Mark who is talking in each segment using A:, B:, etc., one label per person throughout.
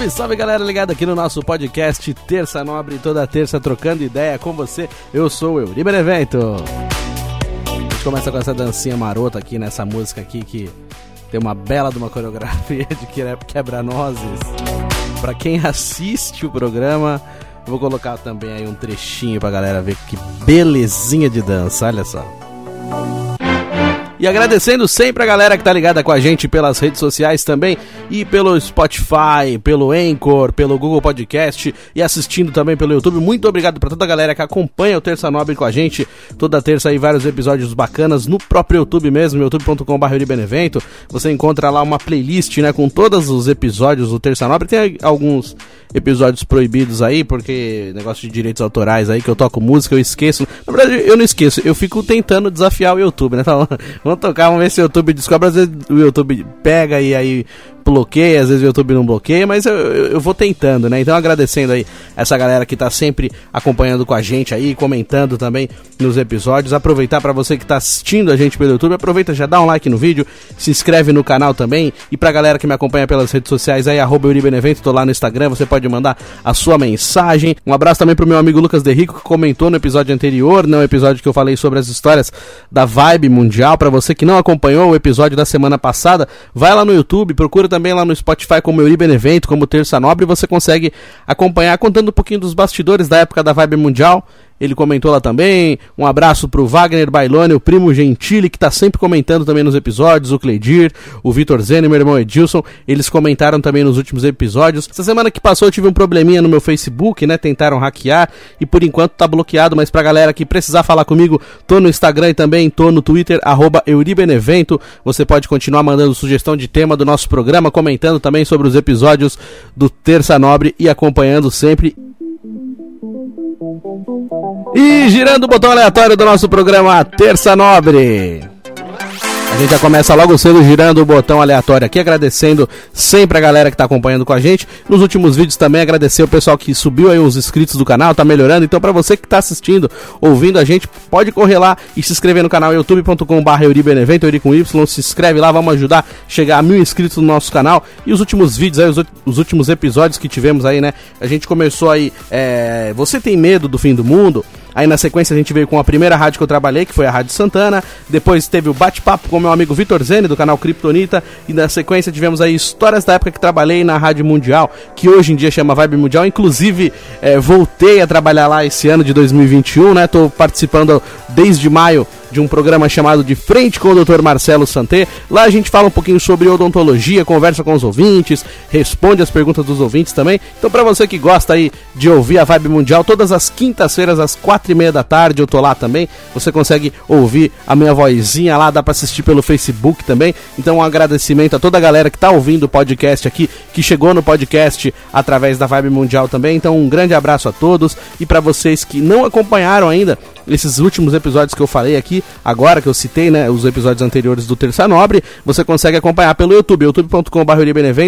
A: Salve, salve galera ligada aqui no nosso podcast Terça Nobre, toda terça trocando ideia com você. Eu sou o Euri Benevento. A gente começa com essa dancinha marota aqui nessa música aqui que tem uma bela de uma coreografia de quebra-nozes. Pra quem assiste o programa, vou colocar também aí um trechinho pra galera ver que belezinha de dança, olha só. E agradecendo sempre a galera que tá ligada com a gente pelas redes sociais também e pelo Spotify, pelo Anchor, pelo Google Podcast e assistindo também pelo YouTube. Muito obrigado para toda a galera que acompanha o Terça Nobre com a gente. Toda terça aí vários episódios bacanas no próprio YouTube mesmo, youtube.com.br. Você encontra lá uma playlist, né, com todos os episódios do Terça Nobre. Tem alguns episódios proibidos aí, porque negócio de direitos autorais aí, que eu toco música, eu esqueço. Na verdade, eu não esqueço, eu fico tentando desafiar o YouTube, né? Então, vamos tocar, vamos ver se o YouTube descobre. Às vezes o YouTube pega e aí bloqueia, às vezes o YouTube não bloqueia, mas eu, eu, eu, vou tentando, né? Então agradecendo aí essa galera que tá sempre acompanhando com a gente aí, comentando também nos episódios. Aproveitar para você que tá assistindo a gente pelo YouTube, aproveita, já dá um like no vídeo, se inscreve no canal também. E pra galera que me acompanha pelas redes sociais aí, arroba Euribenevento, tô lá no Instagram, você pode mandar a sua mensagem. Um abraço também pro meu amigo Lucas Derrico, que comentou no episódio anterior, no episódio que eu falei sobre as histórias da Vibe Mundial. para você que não acompanhou o episódio da semana passada, vai lá no YouTube, procura também lá no Spotify como Euri Benevento, como Terça Nobre, você consegue acompanhar contando um pouquinho dos bastidores da época da Vibe Mundial ele comentou lá também. Um abraço pro Wagner Bailone, o primo Gentili, que tá sempre comentando também nos episódios, o Cleidir, o Vitor Zene, meu irmão Edilson, eles comentaram também nos últimos episódios. Essa semana que passou eu tive um probleminha no meu Facebook, né? Tentaram hackear e por enquanto tá bloqueado, mas pra galera que precisar falar comigo, tô no Instagram e também tô no Twitter, arroba Euribenevento. Você pode continuar mandando sugestão de tema do nosso programa, comentando também sobre os episódios do Terça Nobre e acompanhando sempre e girando o botão aleatório do nosso programa Terça Nobre. Gente já começa logo cedo girando o botão aleatório aqui, agradecendo sempre a galera que está acompanhando com a gente. Nos últimos vídeos também agradecer o pessoal que subiu aí os inscritos do canal, tá melhorando. Então para você que está assistindo, ouvindo a gente, pode correr lá e se inscrever no canal youtube.com.br Euribenevento, Euri com Y, se inscreve lá, vamos ajudar a chegar a mil inscritos no nosso canal. E os últimos vídeos aí, os, os últimos episódios que tivemos aí, né? A gente começou aí, é, você tem medo do fim do mundo? Aí na sequência a gente veio com a primeira rádio que eu trabalhei, que foi a Rádio Santana. Depois teve o bate-papo com meu amigo Vitor Zene, do canal Kryptonita. E na sequência tivemos aí histórias da época que trabalhei na Rádio Mundial, que hoje em dia chama Vibe Mundial. Inclusive, é, voltei a trabalhar lá esse ano de 2021, né? Tô participando desde maio de um programa chamado De Frente com o Dr. Marcelo Santé. Lá a gente fala um pouquinho sobre odontologia, conversa com os ouvintes, responde as perguntas dos ouvintes também. Então, para você que gosta aí de ouvir a Vibe Mundial, todas as quintas-feiras, às quatro e meia da tarde, eu tô lá também. Você consegue ouvir a minha vozinha lá, dá para assistir pelo Facebook também. Então, um agradecimento a toda a galera que tá ouvindo o podcast aqui, que chegou no podcast através da Vibe Mundial também. Então, um grande abraço a todos e para vocês que não acompanharam ainda, esses últimos episódios que eu falei aqui, agora que eu citei, né, os episódios anteriores do Terça Nobre, você consegue acompanhar pelo YouTube, youtube.com.br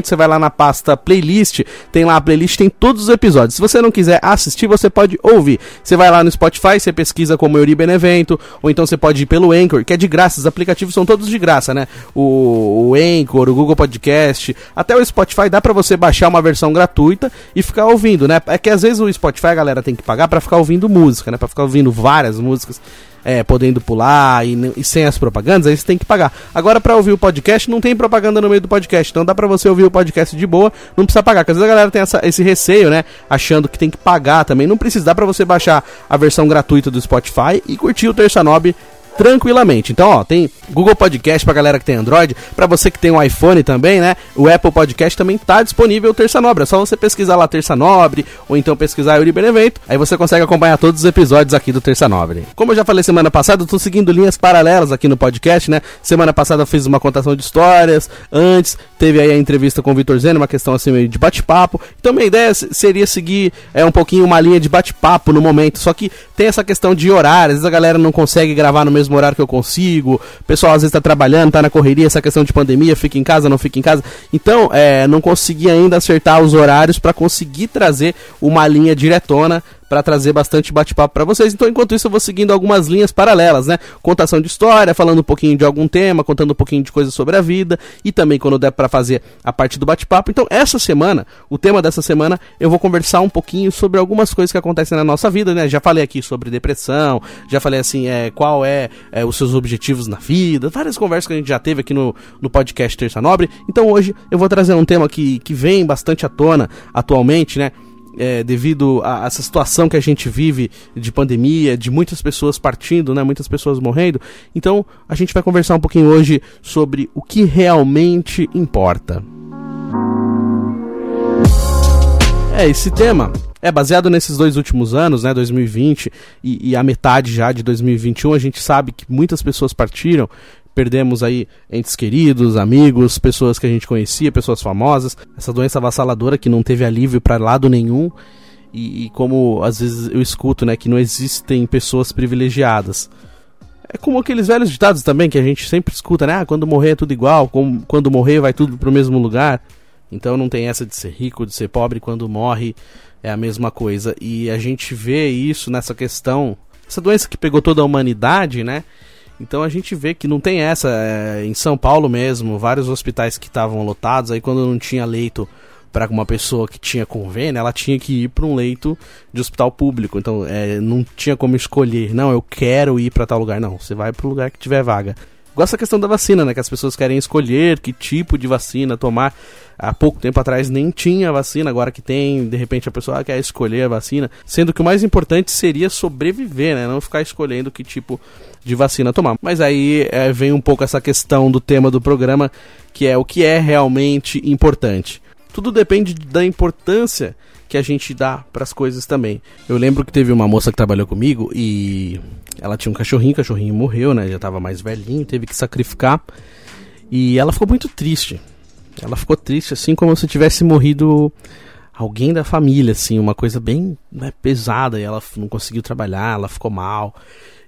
A: você vai lá na pasta playlist, tem lá a playlist, tem todos os episódios. Se você não quiser assistir, você pode ouvir. Você vai lá no Spotify, você pesquisa como Euri Benevento, ou então você pode ir pelo Anchor, que é de graça, os aplicativos são todos de graça, né? O, o Anchor, o Google Podcast, até o Spotify dá para você baixar uma versão gratuita e ficar ouvindo, né? É que às vezes o Spotify, galera, tem que pagar para ficar ouvindo música, né? Para ficar ouvindo várias várias músicas, é, podendo pular e, e, sem as propagandas, aí você tem que pagar. Agora, para ouvir o podcast, não tem propaganda no meio do podcast, então dá para você ouvir o podcast de boa, não precisa pagar. Porque às vezes a galera tem essa, esse receio, né? Achando que tem que pagar também. Não precisa, dá pra você baixar a versão gratuita do Spotify e curtir o Terça Nobre tranquilamente. Então, ó, tem Google Podcast pra galera que tem Android, para você que tem um iPhone também, né? O Apple Podcast também tá disponível Terça Nobre. É só você pesquisar lá Terça Nobre ou então pesquisar Yuri Benevento, aí você consegue acompanhar todos os episódios aqui do Terça Nobre. Como eu já falei semana passada, eu tô seguindo linhas paralelas aqui no podcast, né? Semana passada eu fiz uma contação de histórias, antes teve aí a entrevista com o Vitor Zeno, uma questão assim meio de bate-papo. Então minha ideia seria seguir é um pouquinho uma linha de bate-papo no momento, só que tem essa questão de horário, às vezes a galera não consegue gravar no mesmo horário que eu consigo, o pessoal às vezes tá trabalhando, tá na correria, essa questão de pandemia, fica em casa, não fica em casa. Então, é, não consegui ainda acertar os horários para conseguir trazer uma linha diretona para trazer bastante bate-papo para vocês. Então, enquanto isso, eu vou seguindo algumas linhas paralelas, né? Contação de história, falando um pouquinho de algum tema, contando um pouquinho de coisas sobre a vida e também quando der para fazer a parte do bate-papo. Então, essa semana, o tema dessa semana, eu vou conversar um pouquinho sobre algumas coisas que acontecem na nossa vida, né? Já falei aqui sobre depressão, já falei assim, é, qual é, é os seus objetivos na vida, várias conversas que a gente já teve aqui no, no podcast Terça Nobre. Então, hoje eu vou trazer um tema que, que vem bastante à tona atualmente, né? É, devido a essa situação que a gente vive de pandemia, de muitas pessoas partindo, né, muitas pessoas morrendo. Então, a gente vai conversar um pouquinho hoje sobre o que realmente importa. É, esse tema é baseado nesses dois últimos anos, né, 2020 e, e a metade já de 2021. A gente sabe que muitas pessoas partiram perdemos aí entes queridos, amigos, pessoas que a gente conhecia, pessoas famosas. Essa doença avassaladora que não teve alívio para lado nenhum. E, e, como às vezes eu escuto, né, que não existem pessoas privilegiadas. É como aqueles velhos ditados também que a gente sempre escuta, né? Ah, quando morrer é tudo igual, quando morrer vai tudo pro mesmo lugar. Então não tem essa de ser rico, de ser pobre, quando morre é a mesma coisa. E a gente vê isso nessa questão, essa doença que pegou toda a humanidade, né? Então a gente vê que não tem essa. É, em São Paulo mesmo, vários hospitais que estavam lotados, aí quando não tinha leito para uma pessoa que tinha convênio, ela tinha que ir para um leito de hospital público. Então é, não tinha como escolher, não, eu quero ir para tal lugar. Não, você vai para o lugar que tiver vaga. Igual essa questão da vacina, né? Que as pessoas querem escolher que tipo de vacina tomar. Há pouco tempo atrás nem tinha vacina, agora que tem, de repente a pessoa quer escolher a vacina. Sendo que o mais importante seria sobreviver, né? Não ficar escolhendo que tipo de vacina tomar. Mas aí é, vem um pouco essa questão do tema do programa, que é o que é realmente importante. Tudo depende da importância que a gente dá para as coisas também. Eu lembro que teve uma moça que trabalhou comigo e ela tinha um cachorrinho, o cachorrinho morreu, né? Já tava mais velhinho, teve que sacrificar. E ela ficou muito triste. Ela ficou triste, assim como se tivesse morrido alguém da família, assim, uma coisa bem né, pesada. E ela não conseguiu trabalhar, ela ficou mal.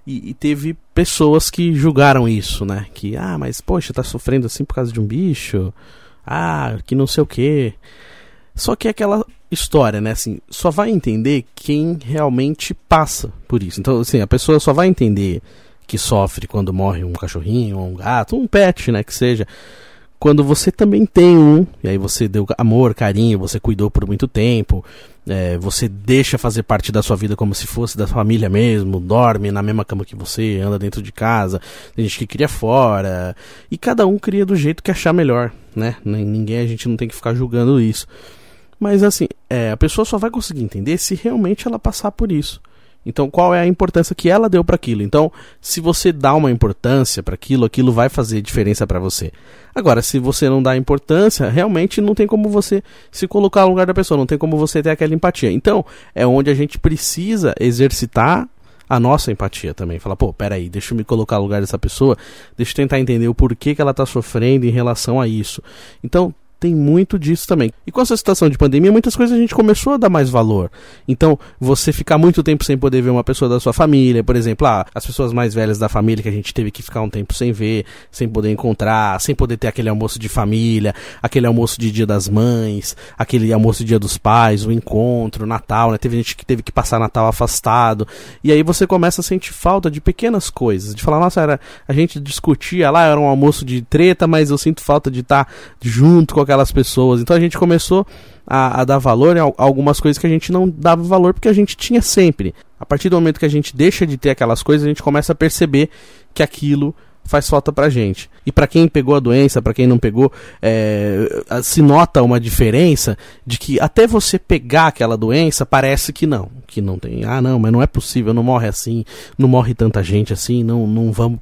A: E, e, teve pessoas que julgaram isso, né? Que, ah, mas poxa, tá sofrendo assim por causa de um bicho. Ah, que não sei o que. Só que aquela história, né? Assim, só vai entender quem realmente passa por isso. Então, assim, a pessoa só vai entender que sofre quando morre um cachorrinho, um gato, um pet, né? Que seja. Quando você também tem um, e aí você deu amor, carinho, você cuidou por muito tempo, é, você deixa fazer parte da sua vida como se fosse da família mesmo, dorme na mesma cama que você, anda dentro de casa, tem gente que cria fora, e cada um cria do jeito que achar melhor, né? Ninguém, a gente não tem que ficar julgando isso. Mas assim, é, a pessoa só vai conseguir entender se realmente ela passar por isso. Então, qual é a importância que ela deu para aquilo? Então, se você dá uma importância para aquilo, aquilo vai fazer diferença para você. Agora, se você não dá importância, realmente não tem como você se colocar no lugar da pessoa, não tem como você ter aquela empatia. Então, é onde a gente precisa exercitar a nossa empatia também. Falar, pô, peraí, deixa eu me colocar no lugar dessa pessoa, deixa eu tentar entender o porquê que ela está sofrendo em relação a isso. Então, tem muito disso também. E com essa situação de pandemia, muitas coisas a gente começou a dar mais valor. Então, você ficar muito tempo sem poder ver uma pessoa da sua família, por exemplo, ah, as pessoas mais velhas da família que a gente teve que ficar um tempo sem ver, sem poder encontrar, sem poder ter aquele almoço de família, aquele almoço de dia das mães, aquele almoço de dia dos pais, o encontro, o Natal, né? Teve gente que teve que passar Natal afastado. E aí você começa a sentir falta de pequenas coisas, de falar, nossa, era, a gente discutia lá, era um almoço de treta, mas eu sinto falta de estar junto com aquelas pessoas. Então a gente começou a, a dar valor a algumas coisas que a gente não dava valor porque a gente tinha sempre. A partir do momento que a gente deixa de ter aquelas coisas, a gente começa a perceber que aquilo faz falta pra gente. E para quem pegou a doença, para quem não pegou, é, se nota uma diferença de que até você pegar aquela doença, parece que não, que não tem. Ah, não, mas não é possível, não morre assim, não morre tanta gente assim, não, não vamos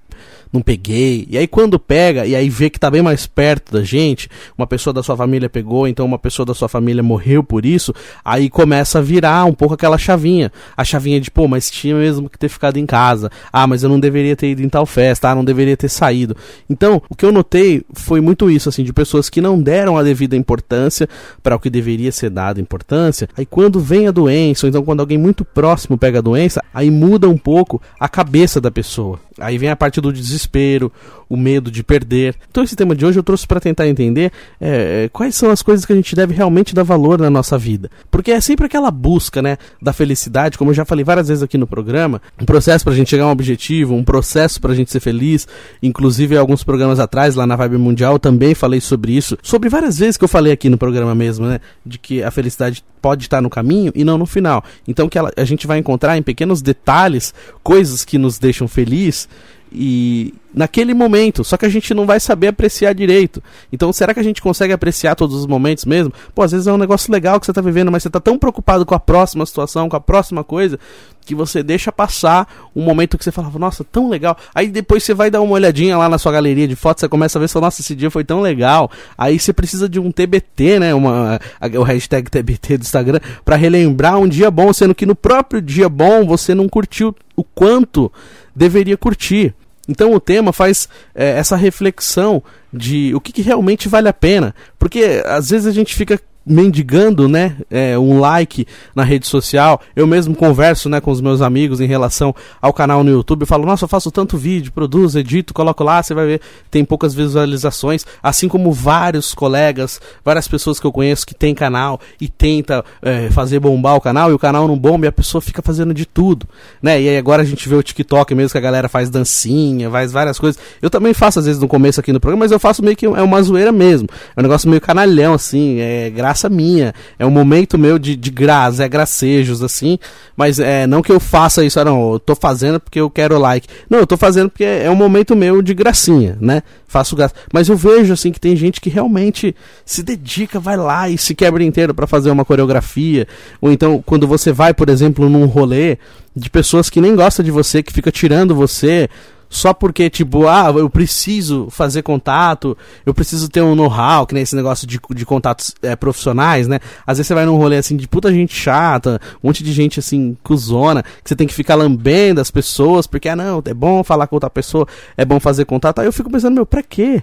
A: não peguei. E aí quando pega e aí vê que tá bem mais perto da gente, uma pessoa da sua família pegou, então uma pessoa da sua família morreu por isso, aí começa a virar um pouco aquela chavinha. A chavinha de, pô, mas tinha mesmo que ter ficado em casa. Ah, mas eu não deveria ter ido em tal festa, ah, não deveria ter saído. Então, o que eu notei foi muito isso, assim, de pessoas que não deram a devida importância para o que deveria ser dado importância. Aí quando vem a doença, ou então quando alguém muito próximo pega a doença, aí muda um pouco a cabeça da pessoa. Aí vem a parte do desespero, o medo de perder. Então esse tema de hoje eu trouxe para tentar entender é, quais são as coisas que a gente deve realmente dar valor na nossa vida. Porque é sempre aquela busca, né, da felicidade, como eu já falei várias vezes aqui no programa, um processo para a gente chegar a um objetivo, um processo para a gente ser feliz. Inclusive alguns programas atrás, lá na Vibe Mundial, também falei sobre isso. Sobre várias vezes que eu falei aqui no programa mesmo, né, de que a felicidade pode estar no caminho e não no final. Então que ela, a gente vai encontrar em pequenos detalhes coisas que nos deixam felizes e naquele momento, só que a gente não vai saber apreciar direito. Então, será que a gente consegue apreciar todos os momentos mesmo? Pô, às vezes é um negócio legal que você tá vivendo, mas você tá tão preocupado com a próxima situação, com a próxima coisa, que você deixa passar um momento que você falava, nossa, tão legal. Aí depois você vai dar uma olhadinha lá na sua galeria de fotos, você começa a ver, nossa, esse dia foi tão legal. Aí você precisa de um TBT, né, uma, o hashtag TBT do Instagram, para relembrar um dia bom, sendo que no próprio dia bom você não curtiu o quanto deveria curtir. Então o tema faz é, essa reflexão de o que, que, realmente vale a pena. Porque às vezes a gente fica mendigando, né, é, um like na rede social. Eu mesmo converso, né, com os meus amigos em relação ao canal no YouTube. Eu falo, nossa, eu faço tanto vídeo, produzo, edito, coloco lá, você vai ver, tem poucas visualizações. Assim como vários colegas, várias pessoas que eu conheço que tem canal e tenta é, fazer bombar o canal e o canal não bomba e a pessoa fica fazendo de tudo, né? E aí agora a gente vê o TikTok mesmo que a galera faz dancinha, faz várias coisas. Eu também faço às vezes no começo aqui no programa, mas eu faço meio que é uma zoeira mesmo. É um negócio meio canalhão assim, é graça minha. É um momento meu de, de graça, é gracejos, assim. Mas é não que eu faça isso, ah, não, eu tô fazendo porque eu quero like. Não, eu tô fazendo porque é um momento meu de gracinha, né? Faço graça. Mas eu vejo, assim, que tem gente que realmente se dedica, vai lá e se quebra inteiro para fazer uma coreografia. Ou então, quando você vai, por exemplo, num rolê de pessoas que nem gostam de você, que fica tirando você, só porque, tipo, ah, eu preciso fazer contato, eu preciso ter um know-how, que nem esse negócio de, de contatos é, profissionais, né? Às vezes você vai num rolê assim de puta gente chata, um monte de gente assim, cuzona, que você tem que ficar lambendo as pessoas, porque, ah, não, é bom falar com outra pessoa, é bom fazer contato. Aí eu fico pensando, meu, pra quê?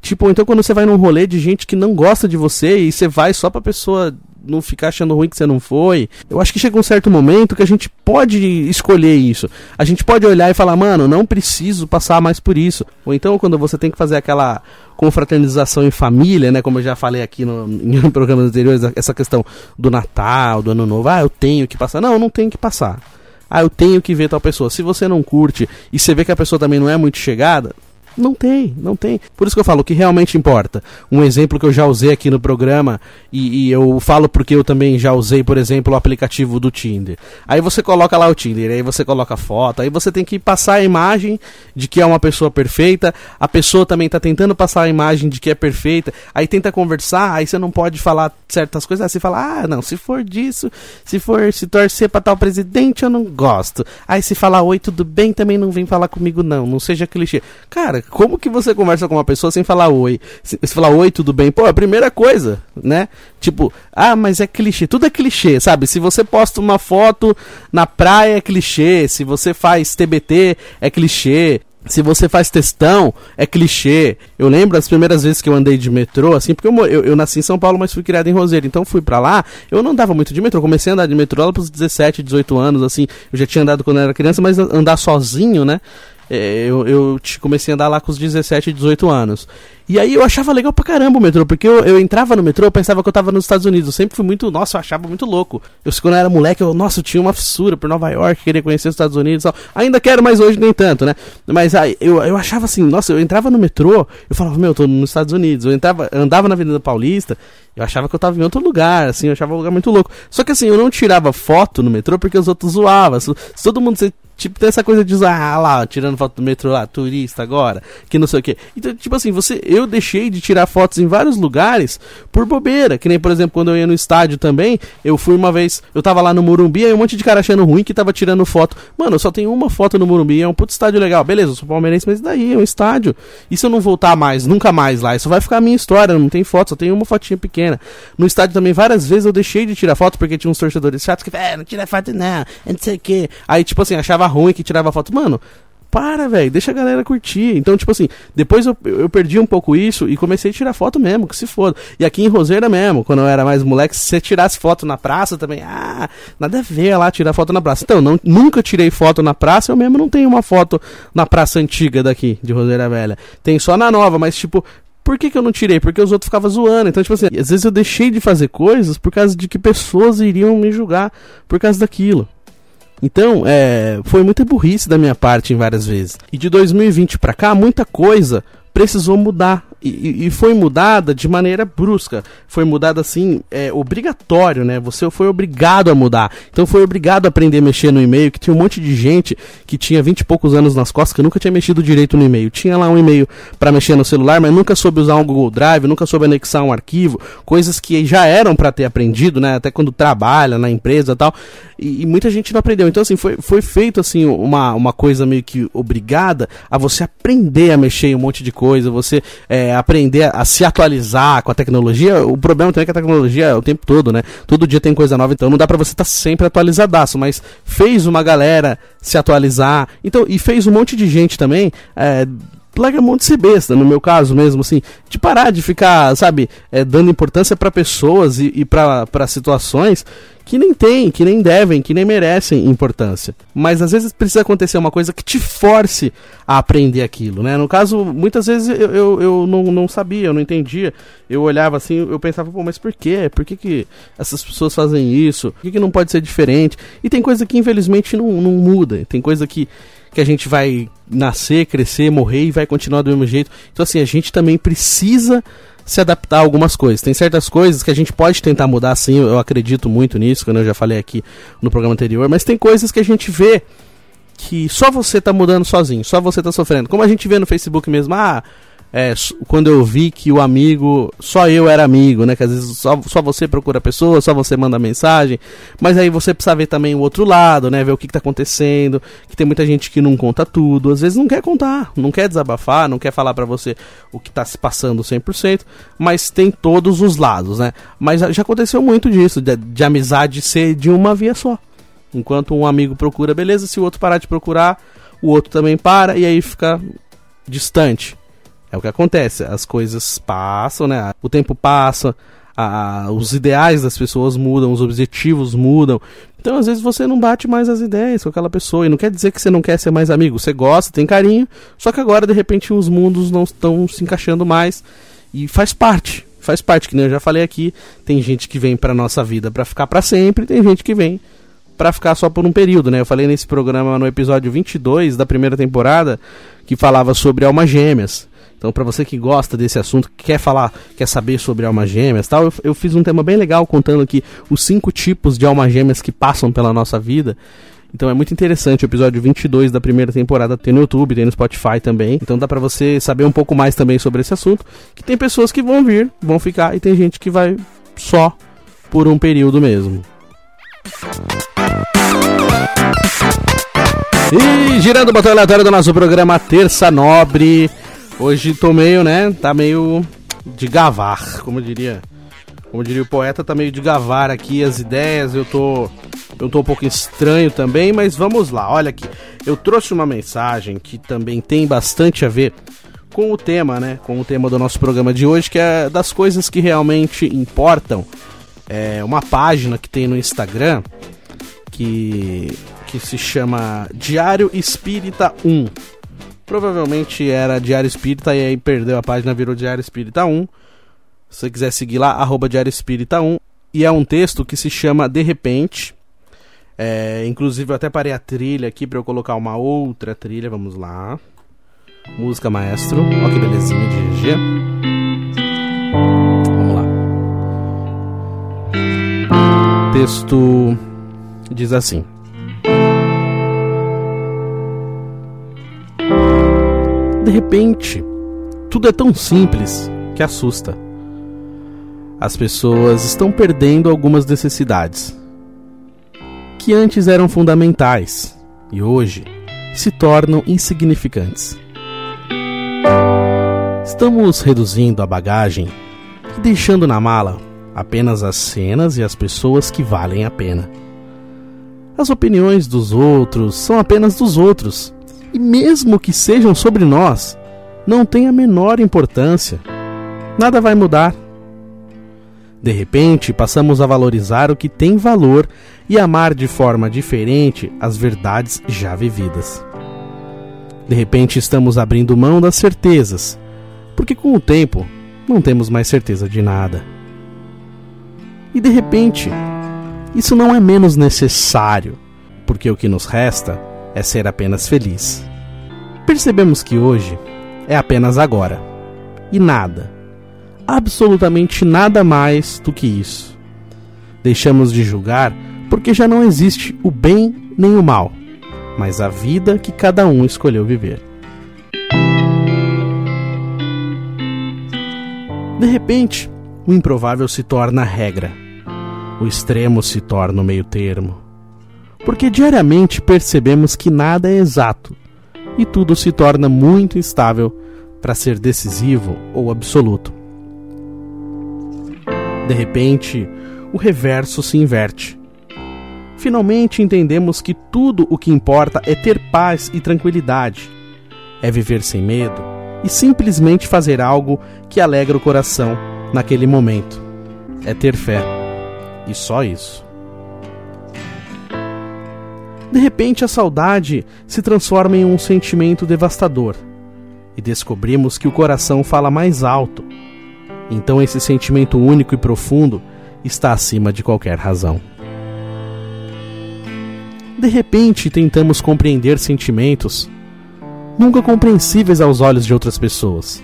A: Tipo, então quando você vai num rolê de gente que não gosta de você e você vai só pra pessoa não ficar achando ruim que você não foi. Eu acho que chega um certo momento que a gente pode escolher isso. A gente pode olhar e falar, mano, não preciso passar mais por isso. Ou então, quando você tem que fazer aquela confraternização em família, né? Como eu já falei aqui no, em programas anteriores, essa questão do Natal, do Ano Novo. Ah, eu tenho que passar. Não, eu não tenho que passar. Ah, eu tenho que ver tal pessoa. Se você não curte e você vê que a pessoa também não é muito chegada, não tem, não tem. Por isso que eu falo, o que realmente importa. Um exemplo que eu já usei aqui no programa, e, e, eu falo porque eu também já usei, por exemplo, o aplicativo do Tinder. Aí você coloca lá o Tinder, aí você coloca foto, aí você tem que passar a imagem de que é uma pessoa perfeita, a pessoa também está tentando passar a imagem de que é perfeita, aí tenta conversar, aí você não pode falar certas coisas, aí você fala, ah, não, se for disso, se for se torcer para tal presidente, eu não gosto. Aí se falar oi, tudo bem, também não vem falar comigo, não, não seja clichê. Cara, como que você conversa com uma pessoa sem falar oi? Se, se falar oi, tudo bem? Pô, é a primeira coisa, né? Tipo, ah, mas é clichê. Tudo é clichê, sabe? Se você posta uma foto na praia, é clichê. Se você faz TBT, é clichê. Se você faz textão, é clichê. Eu lembro as primeiras vezes que eu andei de metrô, assim, porque eu, eu, eu nasci em São Paulo, mas fui criado em Roseiro. Então fui pra lá, eu não andava muito de metrô. Comecei a andar de metrô lá pros 17, 18 anos, assim. Eu já tinha andado quando eu era criança, mas andar sozinho, né? É, eu, eu comecei a andar lá com os 17, 18 anos. E aí eu achava legal pra caramba o metrô, porque eu, eu entrava no metrô, eu pensava que eu tava nos Estados Unidos. Eu sempre fui muito, nossa, eu achava muito louco. Eu, quando eu era moleque, eu, nossa, eu tinha uma fissura por Nova York, queria conhecer os Estados Unidos tal. Ainda quero, mas hoje nem tanto, né? Mas aí eu, eu achava assim, nossa, eu entrava no metrô, eu falava, meu, eu tô nos Estados Unidos. Eu entrava, andava na Avenida Paulista, eu achava que eu tava em outro lugar, assim, eu achava um lugar muito louco. Só que assim, eu não tirava foto no metrô porque os outros zoavam. Se todo mundo Tipo, tem essa coisa de usar ah, lá, tirando foto do metrô lá, turista agora, que não sei o que. Então, tipo assim, você, eu deixei de tirar fotos em vários lugares por bobeira. Que nem, por exemplo, quando eu ia no estádio também, eu fui uma vez, eu tava lá no Morumbi, aí um monte de cara achando ruim que tava tirando foto. Mano, eu só tenho uma foto no Morumbi, é um puto estádio legal. Beleza, eu sou palmeirense, mas daí é um estádio. E se eu não voltar mais, nunca mais lá? Isso vai ficar a minha história, não tem foto, só tenho uma fotinha pequena. No estádio também, várias vezes eu deixei de tirar foto porque tinha uns torcedores chatos que, é, não tira foto não, não sei o que. Aí, tipo assim, achava ruim que tirava foto. Mano, para, velho, deixa a galera curtir. Então, tipo assim, depois eu, eu perdi um pouco isso e comecei a tirar foto mesmo, que se foda. E aqui em Roseira mesmo, quando eu era mais moleque, se você tirasse foto na praça também, ah, nada a ver lá tirar foto na praça. Então, não, nunca tirei foto na praça, eu mesmo não tenho uma foto na praça antiga daqui, de Roseira Velha. Tem só na nova, mas tipo, por que, que eu não tirei? Porque os outros ficavam zoando. Então, tipo assim, às vezes eu deixei de fazer coisas por causa de que pessoas iriam me julgar por causa daquilo. Então, é, foi muita burrice da minha parte em várias vezes. E de 2020 para cá, muita coisa precisou mudar. E, e, foi mudada de maneira brusca. Foi mudada assim, é, obrigatório, né? Você foi obrigado a mudar. Então foi obrigado a aprender a mexer no e-mail. Que tinha um monte de gente que tinha 20 e poucos anos nas costas que nunca tinha mexido direito no e-mail. Tinha lá um e-mail para mexer no celular, mas nunca soube usar um Google Drive, nunca soube anexar um arquivo. Coisas que já eram para ter aprendido, né? Até quando trabalha na empresa tal. E, e, muita gente não aprendeu. Então, assim, foi, foi feito assim uma, uma coisa meio que obrigada a você aprender a mexer em um monte de coisa, você. É, aprender a, se atualizar com a tecnologia, o problema também é que a tecnologia é o tempo todo, né? Todo dia tem coisa nova, então não dá pra você estar tá sempre atualizadaço, mas fez uma galera se atualizar, então, e fez um monte de gente também, é, larga mão de ser besta, no meu caso mesmo, assim, de parar de ficar, sabe, é, dando importância para pessoas e, e para situações que nem tem, que nem devem, que nem merecem importância. Mas às vezes precisa acontecer uma coisa que te force a aprender aquilo, né? No caso, muitas vezes eu, eu, eu não, não sabia, eu não entendia. Eu olhava assim, eu pensava, pô, mas por quê? Por que, que essas pessoas fazem isso? Por que, que não pode ser diferente? E tem coisa que infelizmente não, não muda. Tem coisa que que a gente vai nascer, crescer, morrer e vai continuar do mesmo jeito. Então, assim, a gente também precisa se adaptar a algumas coisas. Tem certas coisas que a gente pode tentar mudar, sim, eu acredito muito nisso, quando eu já falei aqui no programa anterior, mas tem coisas que a gente vê que só você tá mudando sozinho, só você tá sofrendo. Como a gente vê no Facebook mesmo, ah, é, quando eu vi que o amigo, só eu era amigo, né? Que às vezes só, só você procura a pessoa, só você manda mensagem, mas aí você precisa ver também o outro lado, né? Ver o que, está acontecendo, que tem muita gente que não conta tudo, às vezes não quer contar, não quer desabafar, não quer falar para você o que está se passando 100%, mas tem todos os lados, né? Mas já aconteceu muito disso, de, de amizade ser de uma via só. Enquanto um amigo procura, beleza, se o outro parar de procurar, o outro também para e aí fica distante. É o que acontece, as coisas passam, né? O tempo passa, a, os ideais das pessoas mudam, os objetivos mudam. Então, às vezes, você não bate mais as ideias com aquela pessoa. E não quer dizer que você não quer ser mais amigo. Você gosta, tem carinho, só que agora, de repente, os mundos não estão se encaixando mais. E faz parte. Faz parte, que nem eu já falei aqui. Tem gente que vem pra nossa vida para ficar para sempre, tem gente que vem para ficar só por um período, né? Eu falei nesse programa no episódio 22 da primeira temporada que falava sobre almas gêmeas. Então, para você que gosta desse assunto, quer falar, quer saber sobre almas gêmeas, tal, eu, eu, fiz um tema bem legal contando aqui os cinco tipos de almas gêmeas que passam pela nossa vida. Então é muito interessante o episódio 22 da primeira temporada, tem no YouTube, tem no Spotify também. Então dá para você saber um pouco mais também sobre esse assunto, que tem pessoas que vão vir, vão ficar e tem gente que vai só por um período mesmo. E girando o botão aleatório do nosso programa Terça Nobre. Hoje tô meio, né? Tá meio de gavar, como diria. Como diria o poeta, tá meio de gavar aqui as ideias. Eu tô. Eu tô um pouco estranho também, mas vamos lá. Olha aqui. Eu trouxe uma mensagem que também tem bastante a ver com o tema, né? Com o tema do nosso programa de hoje, que é das coisas que realmente importam. É uma página que tem no Instagram que, que se chama Diário Espírita 1. Provavelmente era Diário Espírita e aí perdeu a página, virou Diário Espírita 1. Se você quiser seguir lá, arroba Diário Espírita 1. E é um texto que se chama De Repente. É, inclusive eu até parei a trilha aqui para eu colocar uma outra trilha. Vamos lá. Música maestro. Olha que belezinha de GG. Vamos lá. Texto diz assim. De repente, tudo é tão simples que assusta. As pessoas estão perdendo algumas necessidades que antes eram fundamentais e hoje se tornam insignificantes. Estamos reduzindo a bagagem e deixando na mala apenas as cenas e as pessoas que valem a pena. As opiniões dos outros são apenas dos outros, e mesmo que sejam sobre nós, não tem a menor importância. Nada vai mudar. De repente, passamos a valorizar o que tem valor e amar de forma diferente as verdades já vividas. De repente, estamos abrindo mão das certezas, porque com o tempo não temos mais certeza de nada. E de repente, isso não é menos necessário, porque o que nos resta é ser apenas feliz. Percebemos que hoje é apenas agora e nada, absolutamente nada mais do que isso. Deixamos de julgar porque já não existe o bem nem o mal, mas a vida que cada um escolheu viver. De repente, o improvável se torna regra. O extremo se torna o meio-termo. Porque diariamente percebemos que nada é exato e tudo se torna muito instável para ser decisivo ou absoluto. De repente, o reverso se inverte. Finalmente entendemos que tudo o que importa é ter paz e tranquilidade, é viver sem medo e simplesmente fazer algo que alegra o coração naquele momento. É ter fé. E só isso. De repente, a saudade se transforma em um sentimento devastador e descobrimos que o coração fala mais alto. Então, esse sentimento único e profundo está acima de qualquer razão. De repente, tentamos compreender sentimentos nunca compreensíveis aos olhos de outras pessoas.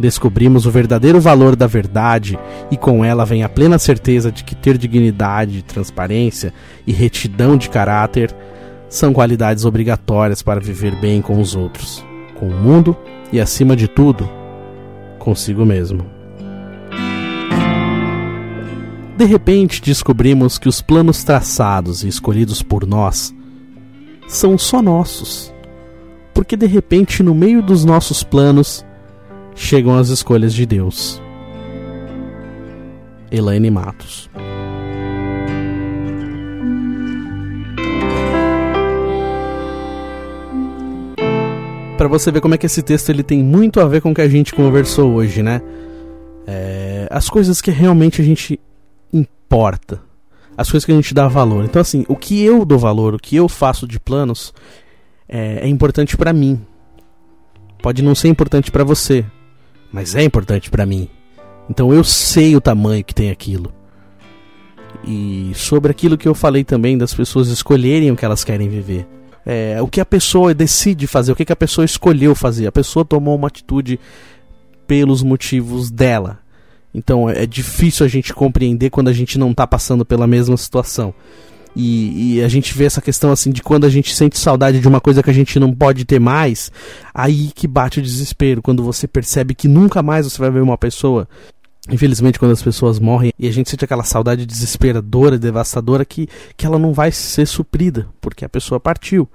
A: Descobrimos o verdadeiro valor da verdade e com ela vem a plena certeza de que ter dignidade, transparência e retidão de caráter são qualidades obrigatórias para viver bem com os outros, com o mundo e, acima de tudo, consigo mesmo. De repente descobrimos que os planos traçados e escolhidos por nós são só nossos, porque de repente, no meio dos nossos planos, chegam as escolhas de Deus. Elaine Matos. Para você ver como é que esse texto ele tem muito a ver com o que a gente conversou hoje, né? É, as coisas que realmente a gente importa, as coisas que a gente dá valor. Então assim, o que eu dou valor, o que eu faço de planos é, é importante para mim. Pode não ser importante para você, mas é importante para mim. Então eu sei o tamanho que tem aquilo. E sobre aquilo que eu falei também das pessoas escolherem o que elas querem viver. É, o que a pessoa decide fazer, o que, que a pessoa escolheu fazer. A pessoa tomou uma atitude pelos motivos dela. Então é difícil a gente compreender quando a gente não está passando pela mesma situação. E, e, a gente vê essa questão assim de quando a gente sente saudade de uma coisa que a gente não pode ter mais, aí que bate o desespero, quando você percebe que nunca mais você vai ver uma pessoa. Infelizmente, quando as pessoas morrem e a gente sente aquela saudade desesperadora, devastadora, que, que ela não vai ser suprida, porque a pessoa partiu.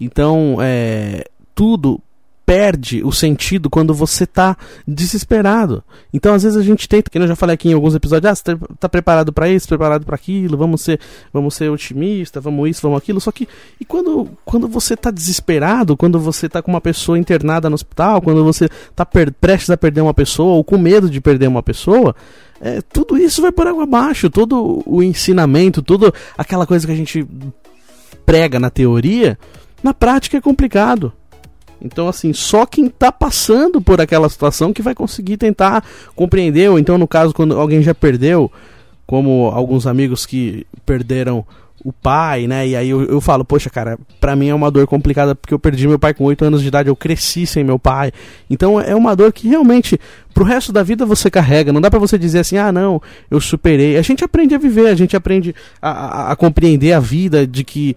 A: Então, é, tudo perde o sentido quando você tá desesperado. Então, às vezes a gente tenta, que eu já falei aqui em alguns episódios, ah, você tá, tá preparado para isso, preparado para aquilo, vamos ser, vamos ser otimista, vamos isso, vamos aquilo. Só que e quando quando você tá desesperado, quando você tá com uma pessoa internada no hospital, quando você tá prestes a perder uma pessoa ou com medo de perder uma pessoa, é, tudo isso vai por água abaixo, todo o ensinamento, toda aquela coisa que a gente prega na teoria, na prática é complicado. Então, assim, só quem está passando por aquela situação que vai conseguir tentar compreender, ou então, no caso, quando alguém já perdeu, como alguns amigos que perderam o pai, né? E aí eu, eu falo, poxa, cara, pra mim é uma dor complicada porque eu perdi meu pai com 8 anos de idade, eu cresci sem meu pai. Então é uma dor que realmente pro resto da vida você carrega. Não dá para você dizer assim, ah, não, eu superei. A gente aprende a viver, a gente aprende a, a, a compreender a vida, de que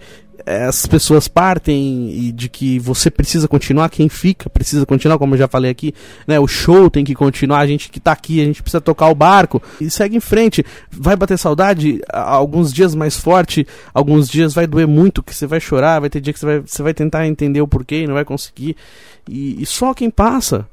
A: as pessoas partem e de que você precisa continuar, quem fica precisa continuar, como eu já falei aqui, né? O show tem que continuar, a gente que tá aqui, a gente precisa tocar o barco e segue em frente. Vai bater saudade alguns dias mais forte, alguns dias vai doer muito, que você vai chorar, vai ter dia que você vai, você vai tentar entender o porquê e não vai conseguir. E, e só quem passa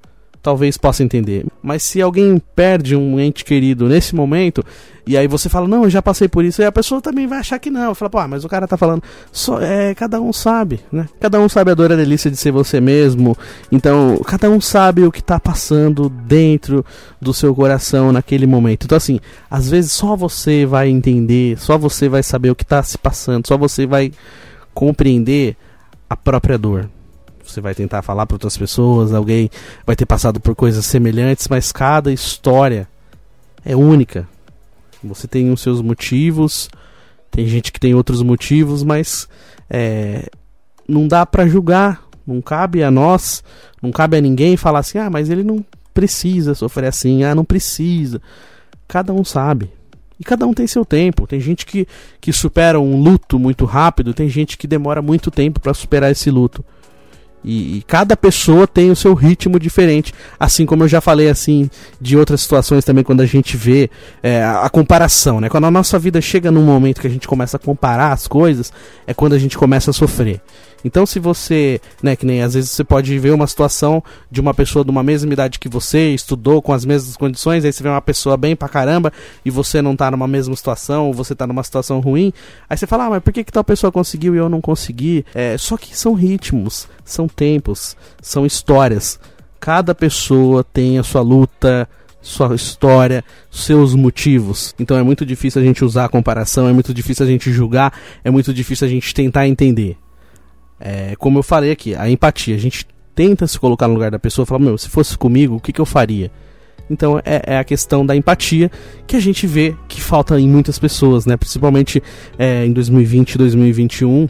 A: talvez possa entender. Mas se alguém perde um ente querido nesse momento, e aí você fala, não, eu já passei por isso, e a pessoa também vai achar que não. Fala, pô, mas o cara tá falando. Só, é, cada um sabe, né? Cada um sabe a dor e a delícia de ser você mesmo. Então, cada um sabe o que tá passando dentro do seu coração naquele momento. Então, assim, às vezes só você vai entender, só você vai saber o que tá se passando, só você vai compreender a própria dor você vai tentar falar para outras pessoas, alguém vai ter passado por coisas semelhantes, mas cada história é única. Você tem os seus motivos, tem gente que tem outros motivos, mas é, não dá para julgar, não cabe a nós, não cabe a ninguém falar assim, ah, mas ele não precisa sofrer assim, ah, não precisa. Cada um sabe. E cada um tem seu tempo. Tem gente que, que supera um luto muito rápido, tem gente que demora muito tempo para superar esse luto. E, e, cada pessoa tem o seu ritmo diferente. Assim como eu já falei assim de outras situações também, quando a gente vê é, a, comparação, né? Quando a nossa vida chega num momento que a gente começa a comparar as coisas, é quando a gente começa a sofrer. Então, se você, né, que nem às vezes você pode ver uma situação de uma pessoa de uma mesma idade que você, estudou com as mesmas condições, aí você vê uma pessoa bem pra caramba e você não tá numa mesma situação, ou você tá numa situação ruim, aí você fala, ah, mas por que, que tal pessoa conseguiu e eu não consegui? É, só que são ritmos, são tempos, são histórias. Cada pessoa tem a sua luta, sua história, seus motivos. Então é muito difícil a gente usar a comparação, é muito difícil a gente julgar, é muito difícil a gente tentar entender. É, como eu falei aqui, a empatia. A gente tenta se colocar no lugar da pessoa e falar, meu, se fosse comigo, o que, que eu faria? Então é, é, a questão da empatia que a gente vê que falta em muitas pessoas, né? Principalmente é, em 2020 2021.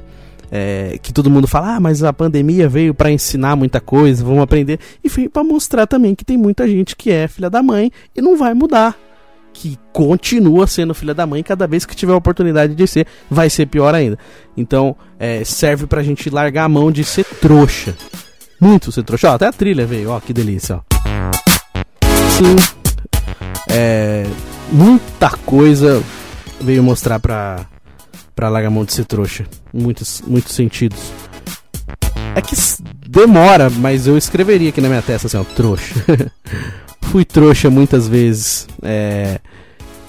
A: É, que todo mundo fala, ah, mas a pandemia veio para ensinar muita coisa, vamos aprender. E veio para mostrar também que tem muita gente que é filha da mãe e não vai mudar que continua sendo filha da mãe, cada vez que tiver a oportunidade de ser, vai ser pior ainda. Então, é, serve pra gente largar a mão de ser trouxa. Muito ser trouxa. Ó, até a trilha veio, ó, que delícia, ó. Sim. É, muita coisa veio mostrar pra, pra largar a mão de ser trouxa. Muitos, muitos sentidos. É que demora, mas eu escreveria aqui na minha testa assim, ó, trouxa. fui trouxa muitas vezes. É,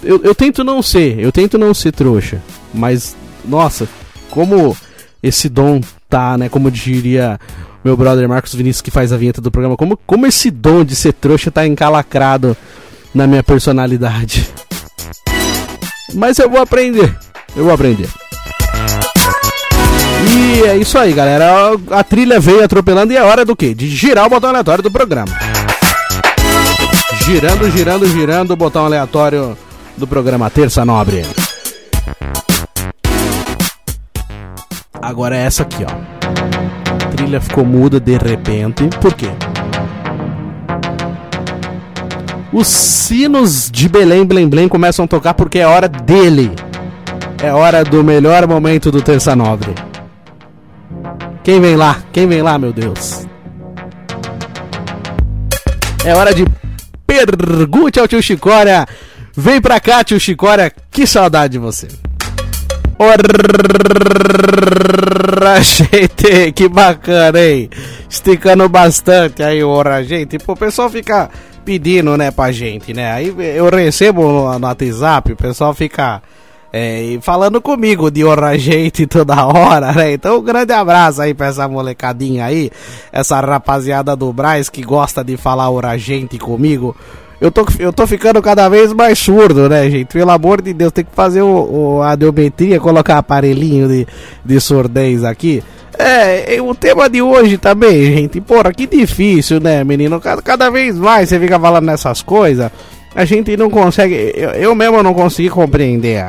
A: eu, eu tento não ser, eu tento não ser trouxa. Mas, nossa, como esse dom tá, né? Como diria meu brother Marcos Vinícius, que faz a vinheta do programa, como, como esse dom de ser trouxa tá encalacrado na minha personalidade. Mas eu vou aprender, eu vou aprender. E é isso aí, galera. A trilha veio atropelando e é hora do quê? De girar o botão aleatório do programa. Girando, girando, girando o botão aleatório do programa Terça Nobre. Agora é essa aqui, ó. A trilha ficou muda de repente. Por quê? Os sinos de Belém Blém Blém começam a tocar porque é hora dele. É hora do melhor momento do Terça Nobre. Quem vem lá? Quem vem lá, meu Deus? É hora de pergunte ao tio Chicória. Vem pra cá, tio Chicória, que saudade de você. Ora, gente, que bacana, hein? Esticando bastante aí, ora, gente. Pô, o pessoal fica pedindo, né, pra gente, né? Aí eu recebo no, no WhatsApp, o pessoal fica é, falando comigo de honra gente toda hora, né? Então um grande abraço aí pra essa molecadinha aí, essa rapaziada do Braz que gosta de falar honra gente comigo. Eu tô, eu tô ficando cada vez mais surdo, né, gente? Pelo amor de Deus, tem que fazer o, o a audiometria, colocar aparelhinho de, de surdez aqui. É, o tema de hoje também, gente. Porra, que difícil, né, menino? Cada, cada vez mais você fica falando nessas coisas a gente não consegue. Eu, eu mesmo não consegui compreender.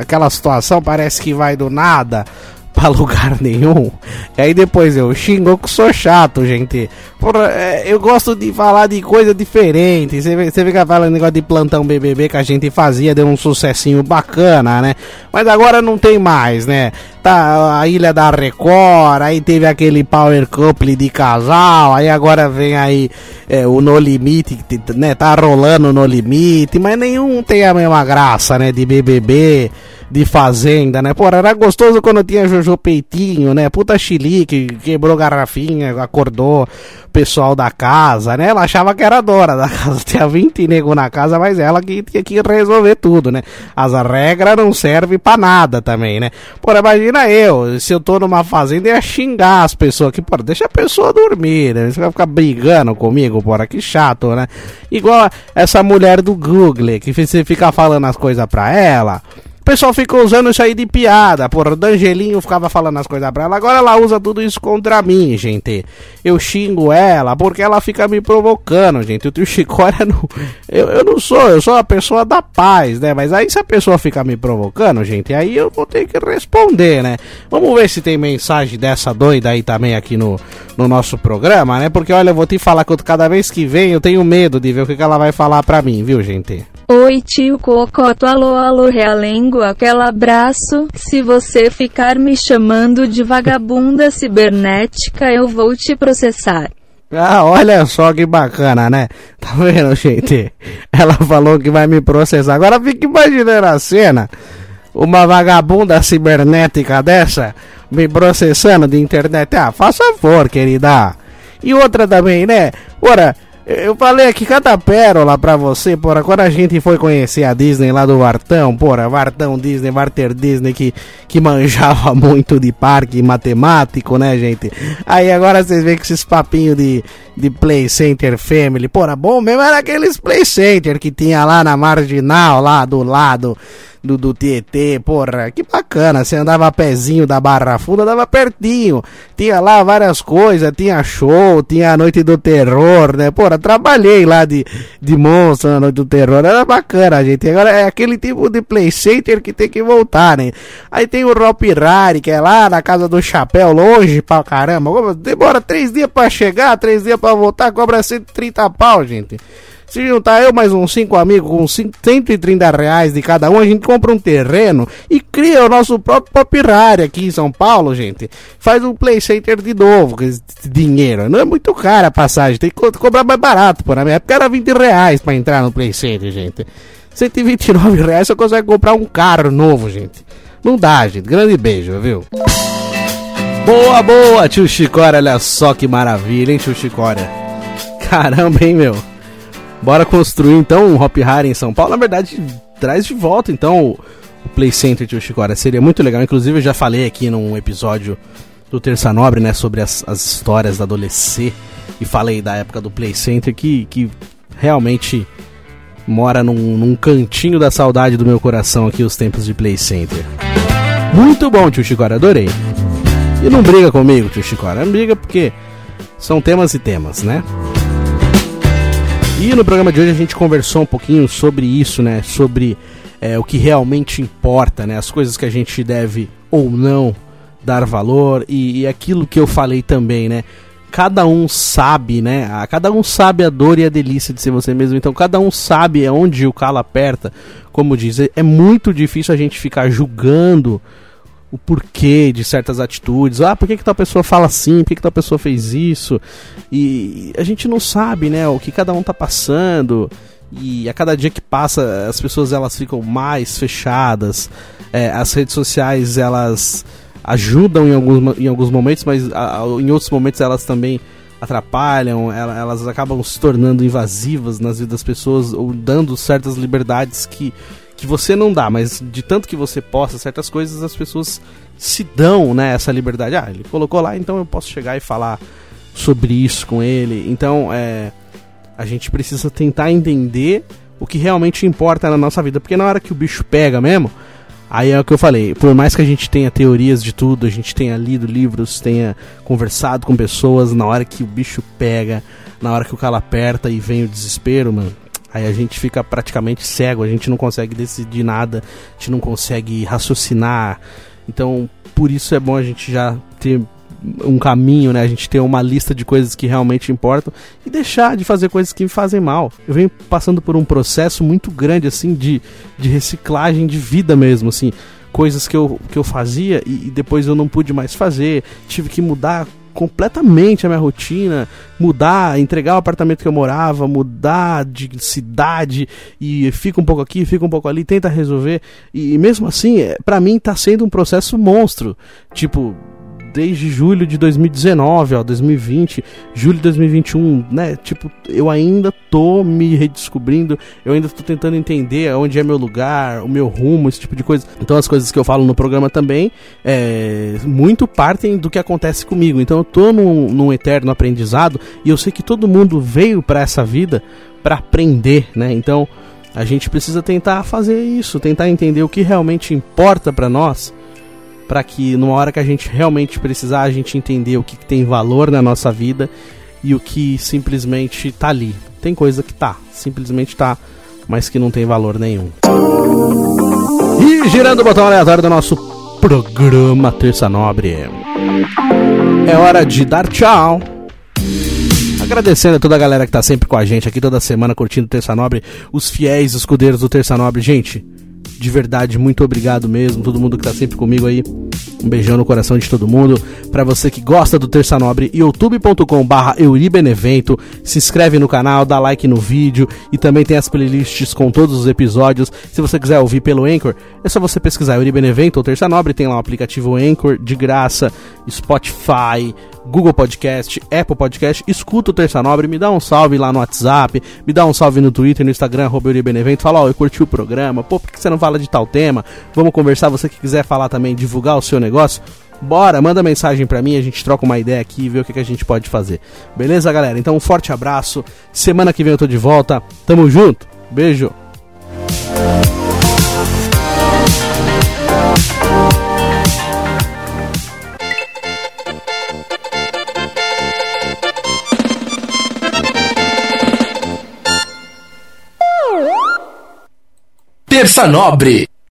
A: aquela situação parece que vai do nada pra lugar nenhum. E aí depois eu xingo que sou chato, gente. Porra, é, eu gosto de falar de coisa diferente. Você fica falando negócio de plantão BBB que a gente fazia, deu um sucessinho bacana, né? Mas agora não tem mais, né? tá a Ilha da Record, aí teve aquele Power Couple de casal, aí agora vem aí é, o No Limite, né? Tá rolando No Limite, mas nenhum tem a mesma graça, né? De BBB de fazenda, né? Pô, era gostoso quando tinha Jojo Peitinho, né? Puta chilique, quebrou garrafinha, acordou o pessoal da casa, né? Ela achava que era dona da casa. Tinha 20 nego na casa, mas ela que tinha que resolver tudo, né? As regras não servem pra nada também, né? Pô, imagina eu, se eu tô numa fazenda ia xingar as pessoas que, pô, deixa a pessoa dormir, né? Você vai ficar brigando comigo, porra, que chato, né? Igual essa mulher do Google, que você fica falando as coisas pra ela. O pessoal ficou usando isso aí de piada. Porra, o Dangelinho ficava falando as coisas pra ela. Agora ela usa tudo isso contra mim, gente. Eu xingo ela porque ela fica me provocando, gente. O tio Chicória não. Eu, eu não sou, eu sou a pessoa da paz, né? Mas aí se a pessoa fica me provocando, gente, aí eu vou ter que responder, né? Vamos ver se tem mensagem dessa doida aí também aqui no, no nosso programa, né? Porque olha, eu vou te falar que cada vez que vem eu tenho medo de ver o que ela vai falar pra mim, viu, gente?
B: Oi tio Cocoto, alô alô realengo, aquele abraço. Se você ficar me chamando de vagabunda cibernética, eu vou te processar.
A: Ah, olha só que bacana, né? Tá vendo, gente? Ela falou que vai me processar. Agora fica imaginando a cena. Uma vagabunda cibernética dessa me processando de internet. Ah, faça favor, querida. E outra também, né? Ora, eu falei aqui cada pérola pra você, porra. Quando a gente foi conhecer a Disney lá do Vartão, porra, Vartão Disney, Varter Disney, que, que manjava muito de parque matemático, né, gente? Aí agora vocês veem que esses papinhos de, de Play Center Family, porra, bom mesmo era aqueles Play Center que tinha lá na marginal, lá do lado do, do Tietê, porra, que bacana. Você andava a pezinho da Barra Funda, andava pertinho. Tinha lá várias coisas, tinha show, tinha a Noite do Terror, né? Porra, trabalhei lá de, de monstro na Noite do Terror, era bacana, gente. Agora é aquele tipo de play center que tem que voltar, né? Aí tem o Rope Rari, que é lá na casa do Chapéu, longe pra caramba. Demora três dias pra chegar, três dias pra voltar, cobra 130 pau, gente. Se juntar eu mais uns 5 amigos com 130 reais de cada um, a gente compra um terreno e cria o nosso próprio popirari aqui em São Paulo, gente. Faz um play center de novo, com esse dinheiro. Não é muito caro a passagem, tem que co cobrar mais barato. Por na minha época era 20 reais pra entrar no play center, gente. 129 reais você consegue comprar um carro novo, gente. Não dá, gente. Grande beijo, viu? Boa, boa, tio Chicória. Olha só que maravilha, hein, tio Chicória. Caramba, hein, meu. Bora construir então um Hop Hari em São Paulo. Na verdade, traz de volta então o Play Center de Ushikora. Seria muito legal. Inclusive, eu já falei aqui num episódio do Terça Nobre, né, sobre as, as histórias da adolescência e falei da época do Play Center que, que realmente mora num, num cantinho da saudade do meu coração aqui os tempos de Play Center. Muito bom, tio Chicora, adorei. E não briga comigo, tio Chicora, não briga porque são temas e temas, né? E no programa de hoje a gente conversou um pouquinho sobre isso, né? Sobre é, o que realmente importa, né? As coisas que a gente deve ou não dar valor e, e aquilo que eu falei também, né? Cada um sabe, né? Cada um sabe a dor e a delícia de ser você mesmo. Então cada um sabe onde o calo aperta. Como diz, é muito difícil a gente ficar julgando o porquê de certas atitudes. Ah, por que, que tal pessoa fala assim? Por que, que tal pessoa fez isso? E a gente não sabe, né, o que cada um tá passando. E a cada dia que passa, as pessoas elas ficam mais fechadas. É, as redes sociais elas ajudam em alguns, em alguns momentos, mas a, em outros momentos elas também atrapalham, elas acabam se tornando invasivas nas vidas das pessoas ou dando certas liberdades que que você não dá, mas de tanto que você posta certas coisas, as pessoas se dão, né, essa liberdade. Ah, ele colocou lá, então eu posso chegar e falar sobre isso com ele. Então, é, a gente precisa tentar entender o que realmente importa na nossa vida, porque na hora que o bicho pega mesmo, aí é o que eu falei, por mais que a gente tenha teorias de tudo, a gente tenha lido livros, tenha conversado com pessoas, na hora que o bicho pega, na hora que o calo aperta e vem o desespero, mano, Aí a gente fica praticamente cego, a gente não consegue decidir nada, a gente não consegue raciocinar. Então, por isso é bom a gente já ter um caminho, né? A gente ter uma lista de coisas que realmente importam e deixar de fazer coisas que me fazem mal. Eu venho passando por um processo muito grande, assim, de, de reciclagem de vida mesmo, assim. coisas que eu, que eu fazia e, e depois eu não pude mais fazer, tive que mudar completamente a minha rotina, mudar, entregar o apartamento que eu morava, mudar de cidade e fica um pouco aqui, fica um pouco ali, tenta resolver. E, mesmo assim, é, para mim tá sendo um processo monstro. Tipo, desde julho de 2019, ó, 2020, julho de 2021, né? Tipo, eu ainda tô me redescobrindo, eu ainda tô tentando entender onde é meu lugar, o meu rumo, esse tipo de coisa. Então as coisas que eu falo no programa também, é, muito partem do que acontece comigo. Então eu tô num, num eterno aprendizado e eu sei que todo mundo veio para essa vida para aprender, né? Então a gente precisa tentar fazer isso, tentar entender o que realmente importa para nós para que numa hora que a gente realmente precisar, a gente entender o que, que tem valor na nossa vida e o que simplesmente tá ali. Tem coisa que tá, simplesmente tá, mas que não tem valor nenhum. E girando o botão aleatório do nosso programa Terça Nobre. É hora de dar tchau. Agradecendo a toda a galera que tá sempre com a gente aqui toda semana curtindo Terça Nobre, os fiéis escudeiros do Terça Nobre. Gente, de verdade, muito obrigado mesmo, todo mundo que tá sempre comigo aí. Um beijão no coração de todo mundo. Para você que gosta do Terça Nobre, youtube.com/barra Euribenevento. Se inscreve no canal, dá like no vídeo e também tem as playlists com todos os episódios. Se você quiser ouvir pelo Anchor, é só você pesquisar Euribenevento ou Terça Nobre. Tem lá o aplicativo Anchor de graça, Spotify. Google Podcast, Apple Podcast, escuta o Terça Nobre, me dá um salve lá no WhatsApp, me dá um salve no Twitter, no Instagram, arroba Benevento, fala, ó, eu curti o programa, pô, por que você não fala de tal tema? Vamos conversar, você que quiser falar também, divulgar o seu negócio, bora, manda mensagem pra mim, a gente troca uma ideia aqui e vê o que, que a gente pode fazer. Beleza, galera? Então um forte abraço, semana que vem eu tô de volta, tamo junto, beijo!
C: Terça Nobre